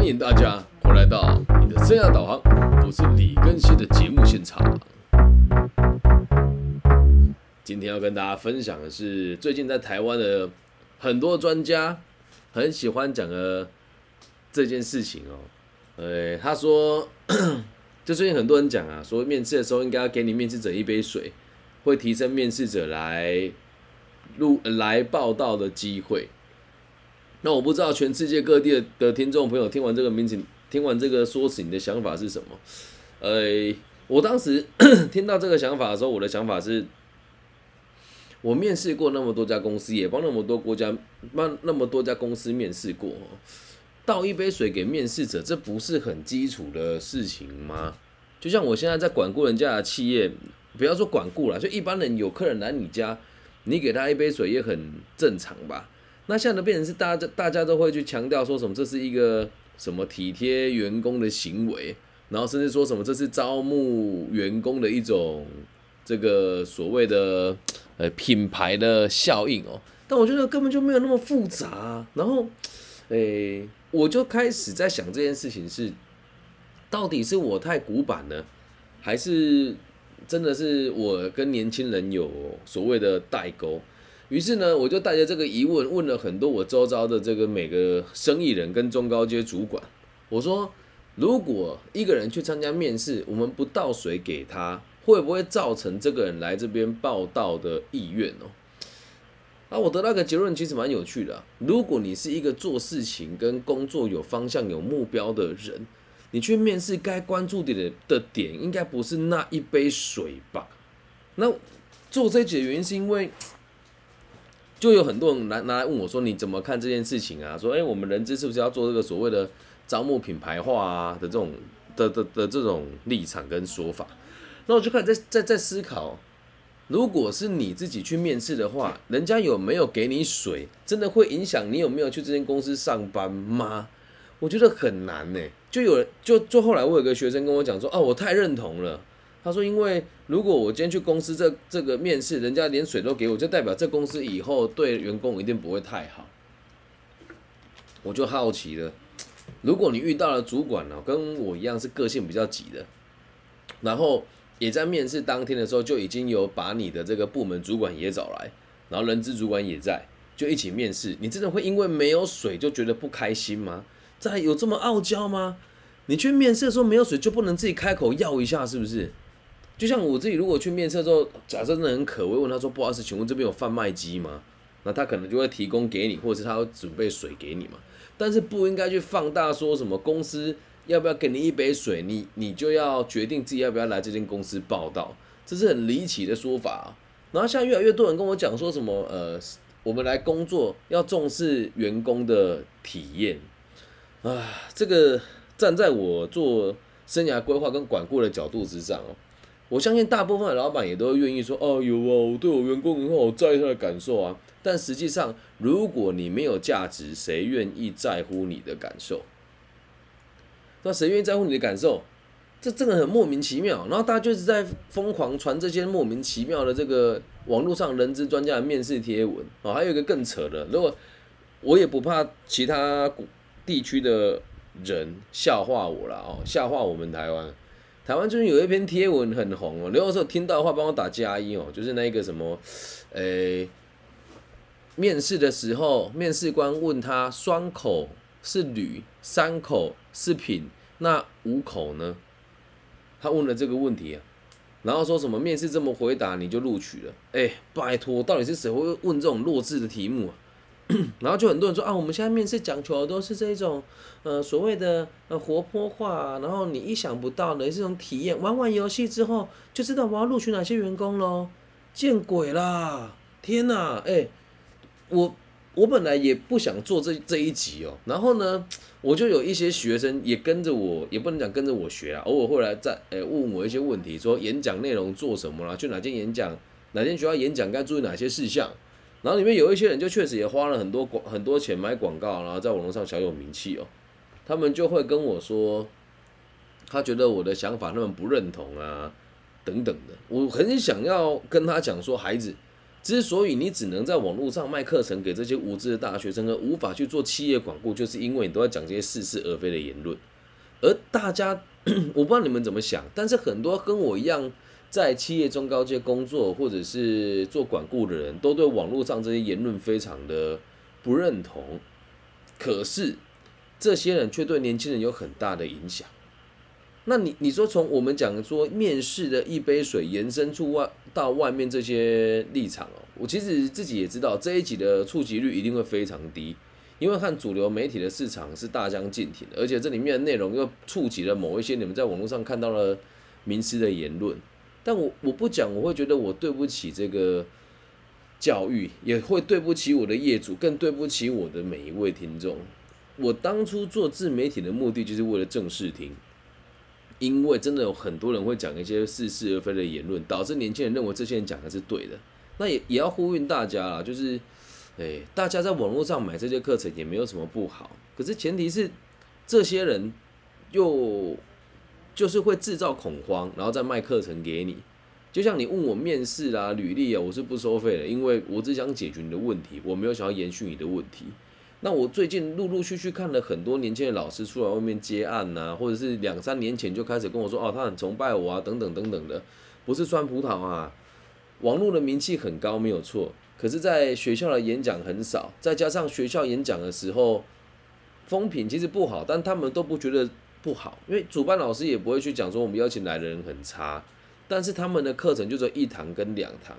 欢迎大家回来到你的生涯导航，我是李根熙的节目现场。今天要跟大家分享的是，最近在台湾的很多专家很喜欢讲的这件事情哦。呃，他说，就最近很多人讲啊，说面试的时候应该要给你面试者一杯水，会提升面试者来录来报道的机会。那我不知道全世界各地的听众朋友听完这个名词，听完这个说辞，你的想法是什么？呃，我当时 听到这个想法的时候，我的想法是，我面试过那么多家公司，也帮那么多国家帮那么多家公司面试过，倒一杯水给面试者，这不是很基础的事情吗？就像我现在在管顾人家的企业，不要说管顾了，就一般人有客人来你家，你给他一杯水也很正常吧？那现在的变成是大家大家都会去强调说什么这是一个什么体贴员工的行为，然后甚至说什么这是招募员工的一种这个所谓的呃品牌的效应哦。但我觉得根本就没有那么复杂。然后，诶，我就开始在想这件事情是到底是我太古板了，还是真的是我跟年轻人有所谓的代沟？于是呢，我就带着这个疑问问了很多我周遭的这个每个生意人跟中高阶主管，我说：如果一个人去参加面试，我们不倒水给他，会不会造成这个人来这边报道的意愿哦？啊，我得到一个结论，其实蛮有趣的。如果你是一个做事情跟工作有方向、有目标的人，你去面试该关注点的的点，应该不是那一杯水吧？那做这节原因是因为。就有很多人拿拿来问我说：“你怎么看这件事情啊？”说：“哎，我们人资是不是要做这个所谓的招募品牌化啊的这种的的的这种立场跟说法？”那我就开始在在在思考，如果是你自己去面试的话，人家有没有给你水，真的会影响你有没有去这间公司上班吗？我觉得很难呢。就有人就就后来我有个学生跟我讲说：“哦，我太认同了。”他说：“因为如果我今天去公司这这个面试，人家连水都给我，就代表这公司以后对员工一定不会太好。”我就好奇了，如果你遇到了主管呢，跟我一样是个性比较急的，然后也在面试当天的时候就已经有把你的这个部门主管也找来，然后人资主管也在，就一起面试，你真的会因为没有水就觉得不开心吗？在有这么傲娇吗？你去面试的时候没有水就不能自己开口要一下，是不是？就像我自己，如果去面试的时候，假设真的很渴，我问他说：“不好意思，请问这边有贩卖机吗？”那他可能就会提供给你，或者是他会准备水给你嘛。但是不应该去放大说什么公司要不要给你一杯水，你你就要决定自己要不要来这间公司报道，这是很离奇的说法。然后现在越来越多人跟我讲说什么呃，我们来工作要重视员工的体验啊，这个站在我做生涯规划跟管顾的角度之上哦。我相信大部分的老板也都愿意说，哦，有啊，我对我员工很好，在意他的感受啊。但实际上，如果你没有价值，谁愿意在乎你的感受？那谁愿意在乎你的感受？这真的很莫名其妙。然后大家就是在疯狂传这些莫名其妙的这个网络上人资专家的面试贴文啊。还有一个更扯的，如果我也不怕其他地区的人笑话我了哦，笑话我们台湾。台湾最近有一篇贴文很红哦，刘教授听到的话帮我打加一哦，就是那个什么，诶，面试的时候，面试官问他双口是铝，三口是品，那五口呢？他问了这个问题啊，然后说什么面试这么回答你就录取了？哎，拜托，到底是谁会问这种弱智的题目啊？然后就很多人说啊，我们现在面试讲求的都是这种，呃，所谓的呃活泼化，然后你意想不到的这种体验，玩完游戏之后就知道我要录取哪些员工喽，见鬼啦！天哪，哎，我我本来也不想做这这一集哦，然后呢，我就有一些学生也跟着我，也不能讲跟着我学啊，偶尔会来在诶问我一些问题，说演讲内容做什么啦，去哪间演讲，哪间学校演讲该注意哪些事项。然后里面有一些人就确实也花了很多广很多钱买广告，然后在网络上小有名气哦。他们就会跟我说，他觉得我的想法他们不认同啊，等等的。我很想要跟他讲说，孩子，之所以你只能在网络上卖课程给这些无知的大学生，而无法去做企业广告，就是因为你都在讲这些似是而非的言论。而大家，我不知道你们怎么想，但是很多跟我一样在企业中高阶工作或者是做管顾的人，都对网络上这些言论非常的不认同。可是这些人却对年轻人有很大的影响。那你你说从我们讲说面试的一杯水延伸出外到外面这些立场哦，我其实自己也知道这一集的触及率一定会非常低，因为看主流媒体的市场是大相径庭的，而且这里面的内容又触及了某一些你们在网络上看到了名师的言论。但我我不讲，我会觉得我对不起这个教育，也会对不起我的业主，更对不起我的每一位听众。我当初做自媒体的目的就是为了正视听。因为真的有很多人会讲一些似是而非的言论，导致年轻人认为这些人讲的是对的。那也也要呼吁大家啦，就是，哎，大家在网络上买这些课程也没有什么不好。可是前提是，这些人又就是会制造恐慌，然后再卖课程给你。就像你问我面试啊、履历啊，我是不收费的，因为我只想解决你的问题，我没有想要延续你的问题。那我最近陆陆续续看了很多年轻的老师出来外面接案呐，或者是两三年前就开始跟我说哦，他很崇拜我啊，等等等等的，不是酸葡萄啊。网络的名气很高没有错，可是在学校的演讲很少，再加上学校演讲的时候风评其实不好，但他们都不觉得不好，因为主办老师也不会去讲说我们邀请来的人很差，但是他们的课程就只一堂跟两堂。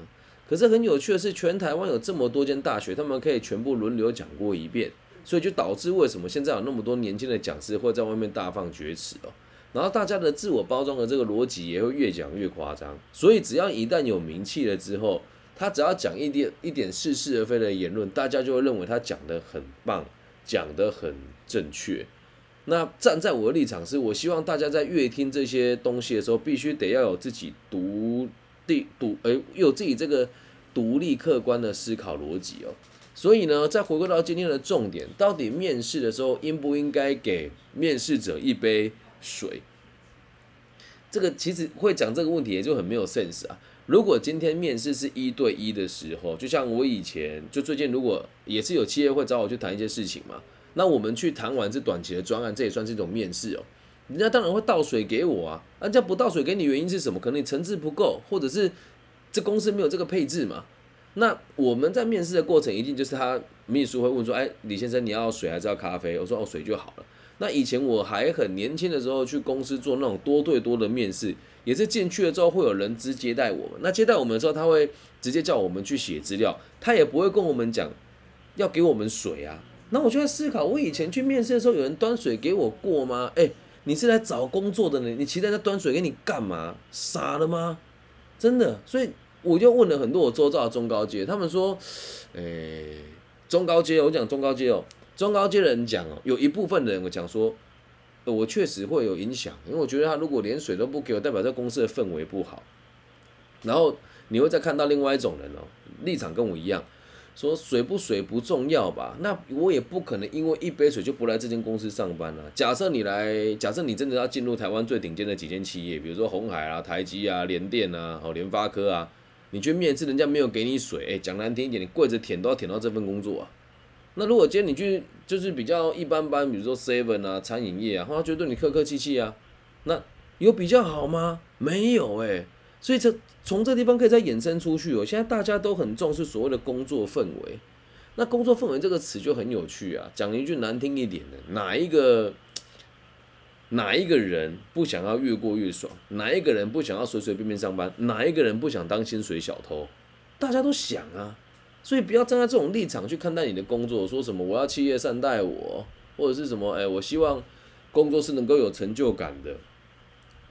可是很有趣的是，全台湾有这么多间大学，他们可以全部轮流讲过一遍，所以就导致为什么现在有那么多年轻的讲师会在外面大放厥词哦。然后大家的自我包装的这个逻辑也会越讲越夸张。所以只要一旦有名气了之后，他只要讲一点一点似是而非的言论，大家就会认为他讲的很棒，讲的很正确。那站在我的立场是，我希望大家在阅听这些东西的时候，必须得要有自己独。立独诶，有自己这个独立客观的思考逻辑哦，所以呢，再回归到今天的重点，到底面试的时候应不应该给面试者一杯水？这个其实会讲这个问题也就很没有 sense 啊。如果今天面试是一对一的时候，就像我以前就最近如果也是有企业会找我去谈一些事情嘛，那我们去谈完这短期的专案，这也算是一种面试哦。人家当然会倒水给我啊，人家不倒水给你原因是什么？可能你层次不够，或者是这公司没有这个配置嘛。那我们在面试的过程，一定就是他秘书会问说：“哎，李先生，你要水还是要咖啡？”我说：“哦，水就好了。”那以前我还很年轻的时候，去公司做那种多对多的面试，也是进去了之后会有人资接待我们。那接待我们的时候，他会直接叫我们去写资料，他也不会跟我们讲要给我们水啊。那我就在思考，我以前去面试的时候，有人端水给我过吗？哎。你是来找工作的呢？你期待他端水给你干嘛？傻了吗？真的，所以我就问了很多我周遭的中高阶，他们说，诶，中高阶，我讲中高阶哦，中高阶的人讲哦，有一部分人我讲说，我确实会有影响，因为我觉得他如果连水都不给我，代表这公司的氛围不好。然后你会再看到另外一种人哦，立场跟我一样。说水不水不重要吧？那我也不可能因为一杯水就不来这间公司上班了。假设你来，假设你真的要进入台湾最顶尖的几间企业，比如说红海啊、台积啊、联电啊、哦联发科啊，你去面试，人家没有给你水，哎，讲难听一点，你跪着舔都要舔到这份工作啊。那如果今天你去就是比较一般般，比如说 seven 啊、餐饮业啊，他觉得对你客客气气啊，那有比较好吗？没有哎。所以这从这地方可以再衍生出去哦。现在大家都很重视所谓的工作氛围，那工作氛围这个词就很有趣啊。讲一句难听一点的，哪一个哪一个人不想要越过越爽？哪一个人不想要随随便便上班？哪一个人不想当薪水小偷？大家都想啊。所以不要站在这种立场去看待你的工作，说什么我要企业善待我，或者是什么哎，我希望工作是能够有成就感的。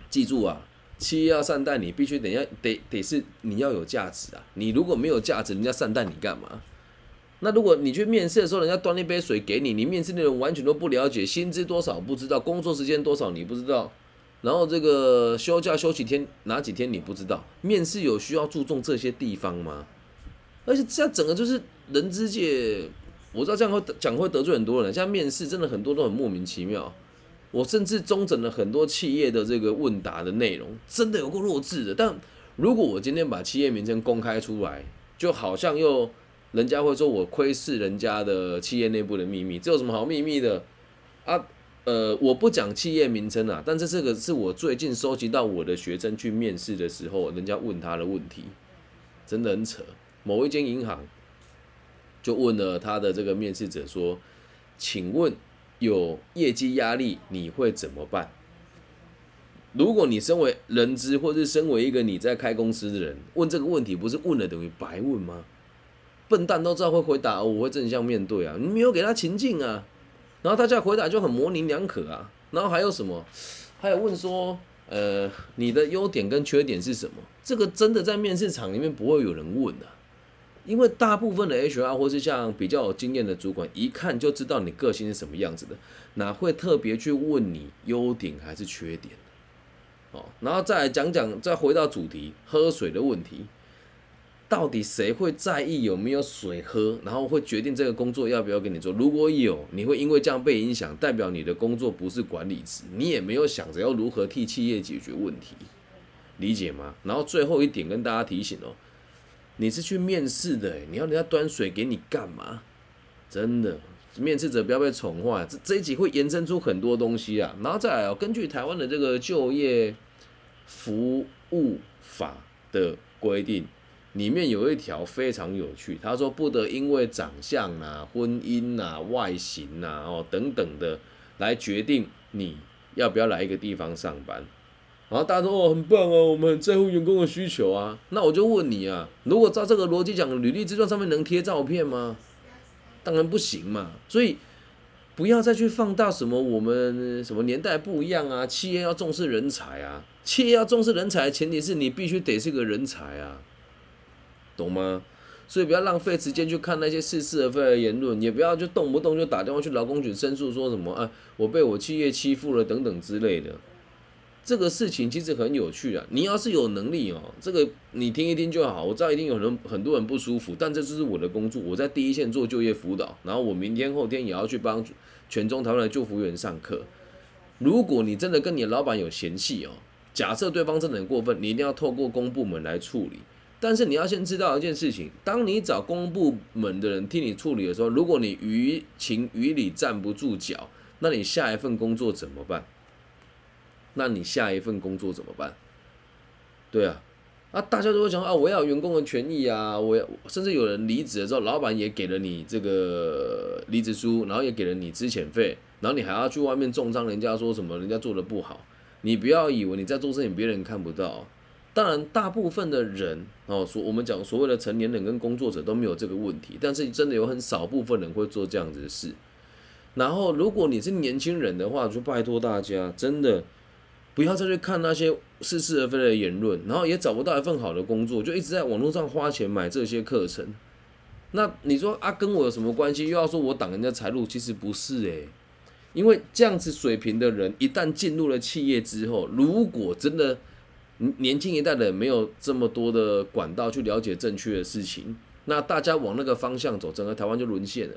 记住啊。企业要善待你，必须等下得得是你要有价值啊！你如果没有价值，人家善待你干嘛？那如果你去面试的时候，人家端了一杯水给你，你面试内容完全都不了解，薪资多少不知道，工作时间多少你不知道，然后这个休假休几天哪几天你不知道，面试有需要注重这些地方吗？而且这样整个就是人之界，我知道这样会讲会得罪很多人，像面试真的很多都很莫名其妙。我甚至中整了很多企业的这个问答的内容，真的有够弱智的。但如果我今天把企业名称公开出来，就好像又人家会说我窥视人家的企业内部的秘密，这有什么好秘密的啊？呃，我不讲企业名称啊，但是这个是我最近收集到我的学生去面试的时候，人家问他的问题，真的很扯。某一间银行就问了他的这个面试者说：“请问有业绩压力你会怎么办？”如果你身为人资，或是身为一个你在开公司的人，问这个问题，不是问了等于白问吗？笨蛋都知道会回答，我会正向面对啊，你没有给他情境啊。然后大家回答就很模棱两可啊，然后还有什么？还有问说，呃，你的优点跟缺点是什么？这个真的在面试场里面不会有人问的，因为大部分的 HR 或是像比较有经验的主管，一看就知道你个性是什么样子的，哪会特别去问你优点还是缺点？哦，然后再来讲讲，再回到主题，喝水的问题。到底谁会在意有没有水喝，然后会决定这个工作要不要给你做？如果有，你会因为这样被影响，代表你的工作不是管理职，你也没有想着要如何替企业解决问题，理解吗？然后最后一点跟大家提醒哦，你是去面试的，你要人家端水给你干嘛？真的，面试者不要被宠坏。这这一集会延伸出很多东西啊，然后再来哦，根据台湾的这个就业服务法的规定。里面有一条非常有趣，他说不得因为长相啊、婚姻啊、外形啊、哦等等的来决定你要不要来一个地方上班。然后大家说哦很棒哦，我们很在乎员工的需求啊。那我就问你啊，如果照这个逻辑讲，履历自传上面能贴照片吗？当然不行嘛。所以不要再去放大什么我们什么年代不一样啊，企业要重视人才啊，企业要重视人才，前提是你必须得是个人才啊。懂吗？所以不要浪费时间去看那些似是而非的言论，也不要就动不动就打电话去劳工局申诉，说什么啊，我被我企业欺负了等等之类的。这个事情其实很有趣啊。你要是有能力哦，这个你听一听就好。我知道一定有人很多人不舒服，但这就是我的工作。我在第一线做就业辅导，然后我明天后天也要去帮全中台湾的救护员上课。如果你真的跟你的老板有嫌隙哦，假设对方真的很过分，你一定要透过公部门来处理。但是你要先知道一件事情，当你找公部门的人替你处理的时候，如果你于情于理站不住脚，那你下一份工作怎么办？那你下一份工作怎么办？对啊，啊，大家都会讲啊，我要员工的权益啊，我，甚至有人离职的时候，老板也给了你这个离职书，然后也给了你资遣费，然后你还要去外面重伤人家说什么人家做的不好，你不要以为你在做事情别人看不到。当然，大部分的人哦，所我们讲所谓的成年人跟工作者都没有这个问题，但是真的有很少部分人会做这样子的事。然后，如果你是年轻人的话，就拜托大家真的不要再去看那些似是而非的言论，然后也找不到一份好的工作，就一直在网络上花钱买这些课程。那你说啊，跟我有什么关系？又要说我挡人家财路，其实不是诶，因为这样子水平的人，一旦进入了企业之后，如果真的。年轻一代的没有这么多的管道去了解正确的事情，那大家往那个方向走，整个台湾就沦陷了。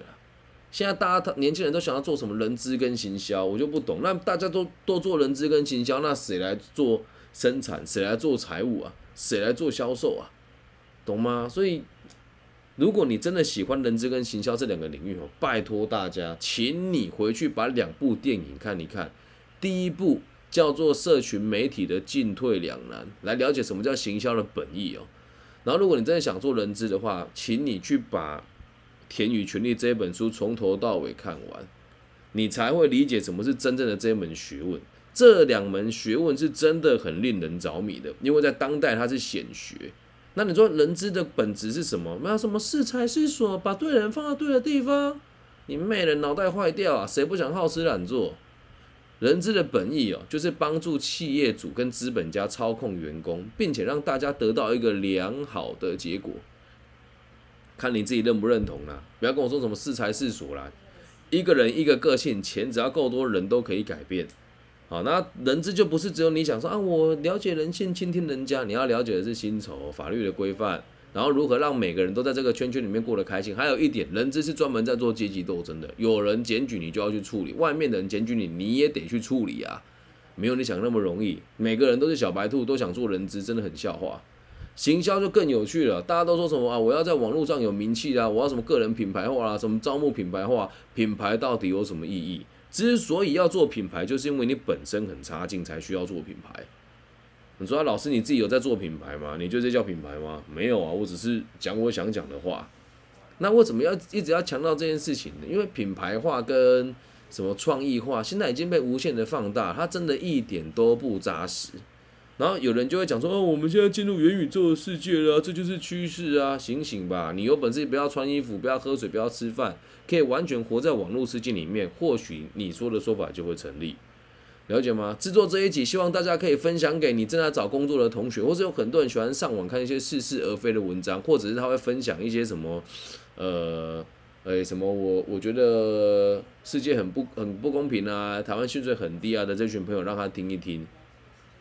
现在大家年轻人都想要做什么人资跟行销，我就不懂。那大家都都做人资跟行销，那谁来做生产？谁来做财务啊？谁来做销售啊？懂吗？所以，如果你真的喜欢人资跟行销这两个领域哦，拜托大家，请你回去把两部电影看一看。第一部。叫做社群媒体的进退两难，来了解什么叫行销的本意哦。然后，如果你真的想做人资的话，请你去把《田与权力》这本书从头到尾看完，你才会理解什么是真正的这门学问。这两门学问是真的很令人着迷的，因为在当代它是显学。那你说人资的本质是什么？没有什么是才是所，把对人放在对的地方。你妹的脑袋坏掉啊！谁不想好吃懒做？人资的本意哦，就是帮助企业主跟资本家操控员工，并且让大家得到一个良好的结果。看你自己认不认同啦，不要跟我说什么是才是俗啦。一个人一个个性，钱只要够多，人都可以改变。好，那人资就不是只有你想说啊，我了解人性，倾听人家。你要了解的是薪酬、法律的规范。然后如何让每个人都在这个圈圈里面过得开心？还有一点，人资是专门在做阶级斗争的。有人检举你就要去处理，外面的人检举你你也得去处理啊，没有你想那么容易。每个人都是小白兔，都想做人资，真的很笑话。行销就更有趣了。大家都说什么啊？我要在网络上有名气啊！我要什么个人品牌化啊？什么招募品牌化？品牌到底有什么意义？之所以要做品牌，就是因为你本身很差劲，才需要做品牌。你说老师你自己有在做品牌吗？你觉得这叫品牌吗？没有啊，我只是讲我想讲的话。那为什么要一直要强调这件事情呢？因为品牌化跟什么创意化，现在已经被无限的放大，它真的一点都不扎实。然后有人就会讲说：“哦，我们现在进入元宇宙的世界了，这就是趋势啊！醒醒吧，你有本事不要穿衣服，不要喝水，不要吃饭，可以完全活在网络世界里面，或许你说的说法就会成立。”了解吗？制作这一集，希望大家可以分享给你正在找工作的同学，或是有很多人喜欢上网看一些似是而非的文章，或者是他会分享一些什么，呃，诶，什么我我觉得世界很不很不公平啊，台湾薪水很低啊的这群朋友，让他听一听。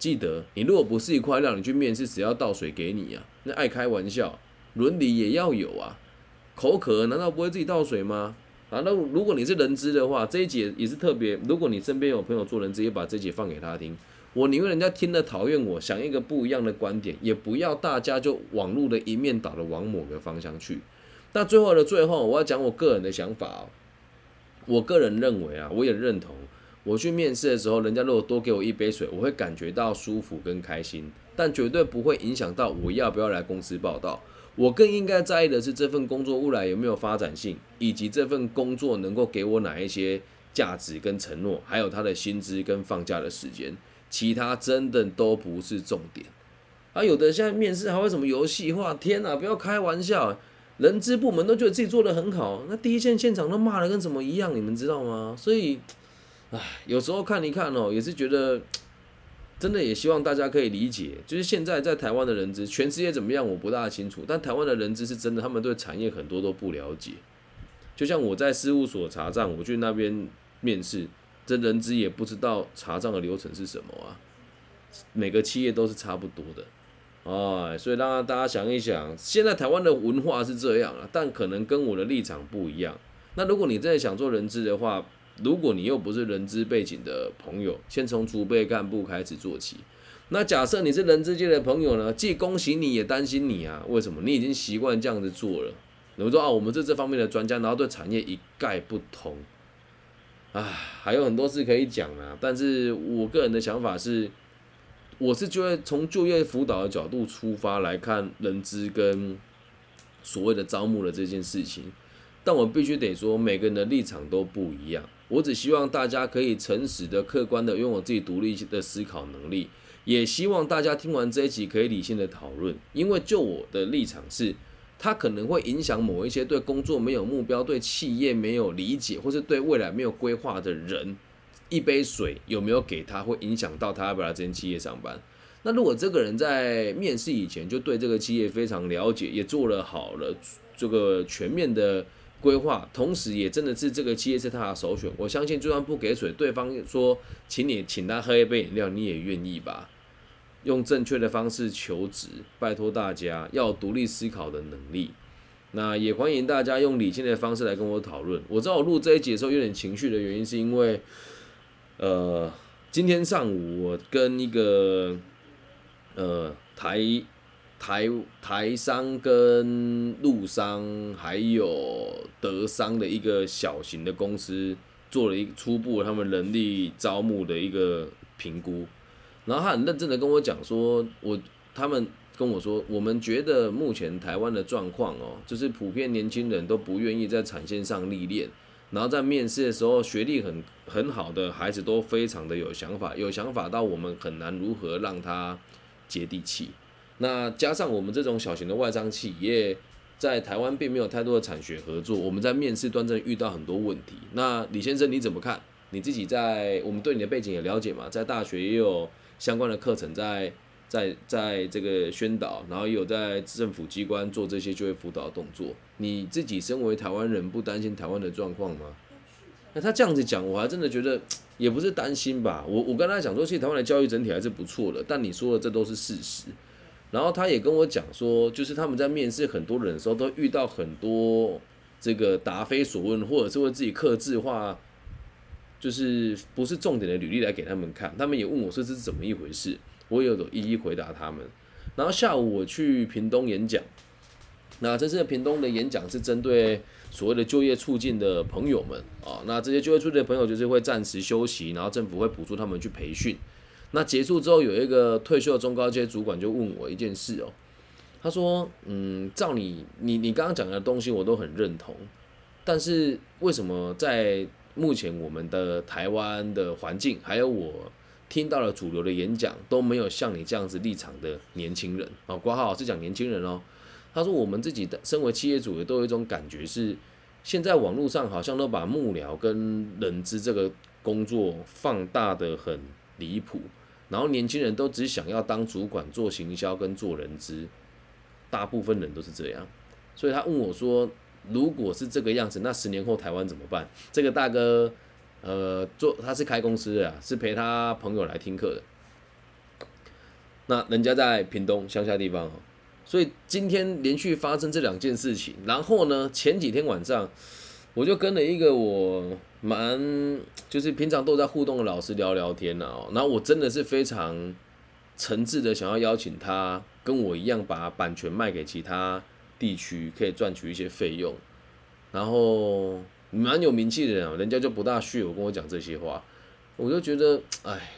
记得，你如果不是一块料，你去面试，谁要倒水给你啊？那爱开玩笑，伦理也要有啊。口渴难道不会自己倒水吗？啊，那如果你是人资的话，这一节也是特别。如果你身边有朋友做人资，也把这节放给他听。我宁愿人家听了讨厌我，想一个不一样的观点，也不要大家就网络的一面倒的往某个方向去。那最后的最后，我要讲我个人的想法哦。我个人认为啊，我也认同。我去面试的时候，人家如果多给我一杯水，我会感觉到舒服跟开心，但绝对不会影响到我要不要来公司报道。我更应该在意的是这份工作未来有没有发展性，以及这份工作能够给我哪一些价值跟承诺，还有他的薪资跟放假的时间，其他真的都不是重点。啊，有的现在面试还会什么游戏化？天哪，不要开玩笑！人资部门都觉得自己做的很好，那第一线现场都骂的跟什么一样，你们知道吗？所以，唉，有时候看一看哦，也是觉得。真的也希望大家可以理解，就是现在在台湾的人资，全世界怎么样我不大清楚，但台湾的人资是真的，他们对产业很多都不了解。就像我在事务所查账，我去那边面试，这人资也不知道查账的流程是什么啊。每个企业都是差不多的，啊，所以让大家想一想，现在台湾的文化是这样啊，但可能跟我的立场不一样。那如果你真的想做人资的话，如果你又不是人资背景的朋友，先从储备干部开始做起。那假设你是人资界的朋友呢？既恭喜你也担心你啊。为什么？你已经习惯这样子做了。你们说啊，我们是这方面的专家，然后对产业一概不通。啊，还有很多事可以讲啊。但是我个人的想法是，我是觉得从就业辅导的角度出发来看人资跟所谓的招募的这件事情。但我必须得说，每个人的立场都不一样。我只希望大家可以诚实的、客观的拥有自己独立的思考能力，也希望大家听完这一集可以理性的讨论。因为就我的立场是，它可能会影响某一些对工作没有目标、对企业没有理解，或是对未来没有规划的人，一杯水有没有给他，会影响到他要不要来这间企业上班。那如果这个人在面试以前就对这个企业非常了解，也做了好了这个全面的。规划，同时也真的是这个企业是他的首选。我相信，就算不给水，对方说请你请他喝一杯饮料，你也愿意吧？用正确的方式求职，拜托大家要独立思考的能力。那也欢迎大家用理性的方式来跟我讨论。我知道我录这一集的时候有点情绪的原因，是因为，呃，今天上午我跟一个呃台。台台商跟陆商还有德商的一个小型的公司做了一初步他们人力招募的一个评估，然后他很认真的跟我讲说，我他们跟我说，我们觉得目前台湾的状况哦，就是普遍年轻人都不愿意在产线上历练，然后在面试的时候，学历很很好的孩子都非常的有想法，有想法到我们很难如何让他接地气。那加上我们这种小型的外商企业，在台湾并没有太多的产学合作，我们在面试端正遇到很多问题。那李先生你怎么看？你自己在我们对你的背景也了解嘛？在大学也有相关的课程在在在这个宣导，然后也有在政府机关做这些就业辅导动作。你自己身为台湾人，不担心台湾的状况吗？那他这样子讲，我还真的觉得也不是担心吧。我我跟他讲说，其实台湾的教育整体还是不错的，但你说的这都是事实。然后他也跟我讲说，就是他们在面试很多人的时候，都遇到很多这个答非所问，或者是会自己刻字化，就是不是重点的履历来给他们看。他们也问我说这是怎么一回事，我也有一一回答他们。然后下午我去屏东演讲，那这次的屏东的演讲是针对所谓的就业促进的朋友们啊，那这些就业促进的朋友就是会暂时休息，然后政府会补助他们去培训。那结束之后，有一个退休的中高阶主管就问我一件事哦，他说：“嗯，照你你你刚刚讲的东西我都很认同，但是为什么在目前我们的台湾的环境，还有我听到了主流的演讲，都没有像你这样子立场的年轻人啊？挂号是讲年轻人哦。他说我们自己的身为企业主，也都有一种感觉是，现在网络上好像都把幕僚跟人资这个工作放大的很离谱。”然后年轻人都只想要当主管、做行销跟做人资，大部分人都是这样。所以他问我说：“如果是这个样子，那十年后台湾怎么办？”这个大哥，呃，做他是开公司的啊，是陪他朋友来听课的。那人家在屏东乡下地方哦，所以今天连续发生这两件事情。然后呢，前几天晚上。我就跟了一个我蛮就是平常都在互动的老师聊聊天呐，然后我真的是非常诚挚的想要邀请他跟我一样把版权卖给其他地区，可以赚取一些费用。然后蛮有名气的人，人家就不大屑我跟我讲这些话，我就觉得哎，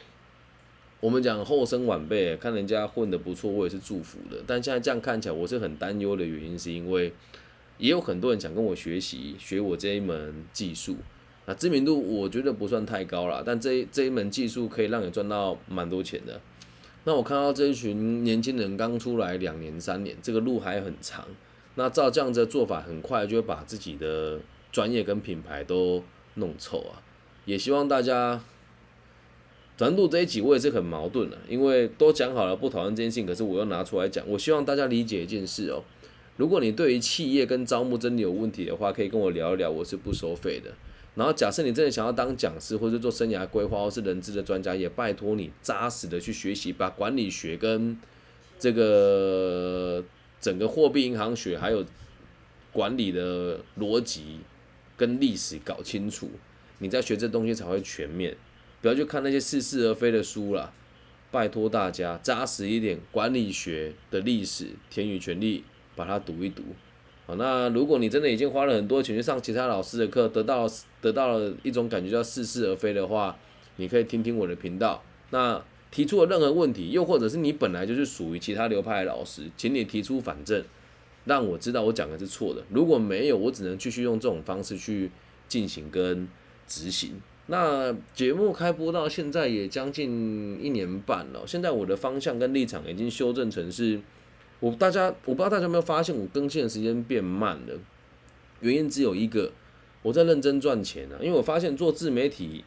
我们讲后生晚辈看人家混得不错，我也是祝福的。但现在这样看起来，我是很担忧的原因，是因为。也有很多人想跟我学习，学我这一门技术，那知名度我觉得不算太高了，但这这一门技术可以让你赚到蛮多钱的。那我看到这一群年轻人刚出来两年三年，这个路还很长。那照这样子的做法，很快就会把自己的专业跟品牌都弄臭啊。也希望大家，咱录这一集我也是很矛盾的，因为都讲好了不讨论这件事情，可是我又拿出来讲。我希望大家理解一件事哦。如果你对于企业跟招募真的有问题的话，可以跟我聊一聊，我是不收费的。然后假设你真的想要当讲师，或者做生涯规划，或是人资的专家，也拜托你扎实的去学习，把管理学跟这个整个货币银行学，还有管理的逻辑跟历史搞清楚，你在学这东西才会全面。不要去看那些似是而非的书了，拜托大家扎实一点，管理学的历史，天与权力。把它读一读，好，那如果你真的已经花了很多钱去上其他老师的课，得到得到了一种感觉叫似是而非的话，你可以听听我的频道。那提出了任何问题，又或者是你本来就是属于其他流派的老师，请你提出反证，让我知道我讲的是错的。如果没有，我只能继续用这种方式去进行跟执行。那节目开播到现在也将近一年半了，现在我的方向跟立场已经修正成是。我大家我不知道大家有没有发现我更新的时间变慢了，原因只有一个，我在认真赚钱啊，因为我发现做自媒体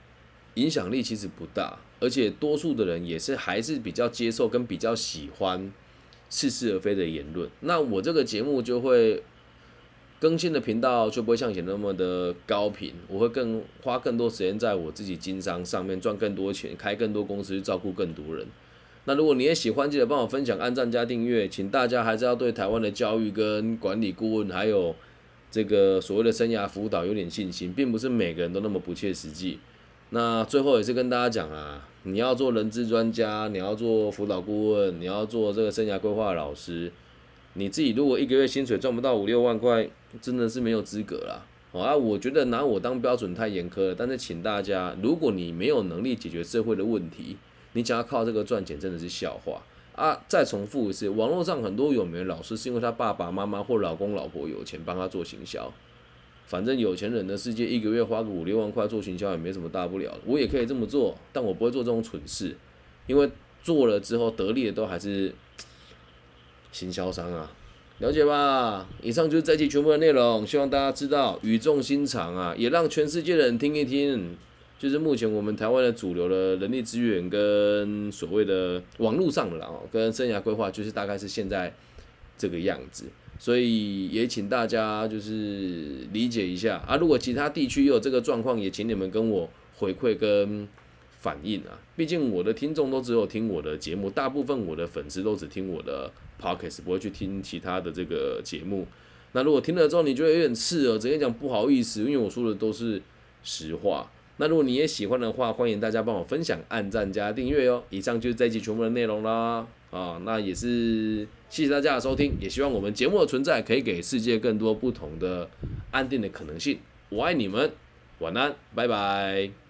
影响力其实不大，而且多数的人也是还是比较接受跟比较喜欢似是而非的言论，那我这个节目就会更新的频道就不会像以前那么的高频，我会更花更多时间在我自己经商上面赚更多钱，开更多公司，照顾更多人。那如果你也喜欢，记得帮我分享、按赞加订阅。请大家还是要对台湾的教育跟管理顾问，还有这个所谓的生涯辅导有点信心，并不是每个人都那么不切实际。那最后也是跟大家讲啊，你要做人资专家，你要做辅导顾问，你要做这个生涯规划老师，你自己如果一个月薪水赚不到五六万块，真的是没有资格啦。啊，我觉得拿我当标准太严苛了。但是请大家，如果你没有能力解决社会的问题，你只要靠这个赚钱，真的是笑话啊！再重复一次，网络上很多有名的老师，是因为他爸爸妈妈或老公老婆有钱帮他做行销。反正有钱人的世界，一个月花个五六万块做行销也没什么大不了。我也可以这么做，但我不会做这种蠢事，因为做了之后得利的都还是 行销商啊，了解吧？以上就是这期全部的内容，希望大家知道语重心长啊，也让全世界的人听一听。就是目前我们台湾的主流的人力资源跟所谓的网络上的啦，跟生涯规划就是大概是现在这个样子，所以也请大家就是理解一下啊。如果其他地区有这个状况，也请你们跟我回馈跟反映啊。毕竟我的听众都只有听我的节目，大部分我的粉丝都只听我的 podcast，不会去听其他的这个节目。那如果听了之后你觉得有点刺耳，直接讲不好意思，因为我说的都是实话。那如果你也喜欢的话，欢迎大家帮我分享、按赞加订阅哦。以上就是这一集全部的内容啦。啊，那也是谢谢大家的收听，也希望我们节目的存在可以给世界更多不同的安定的可能性。我爱你们，晚安，拜拜。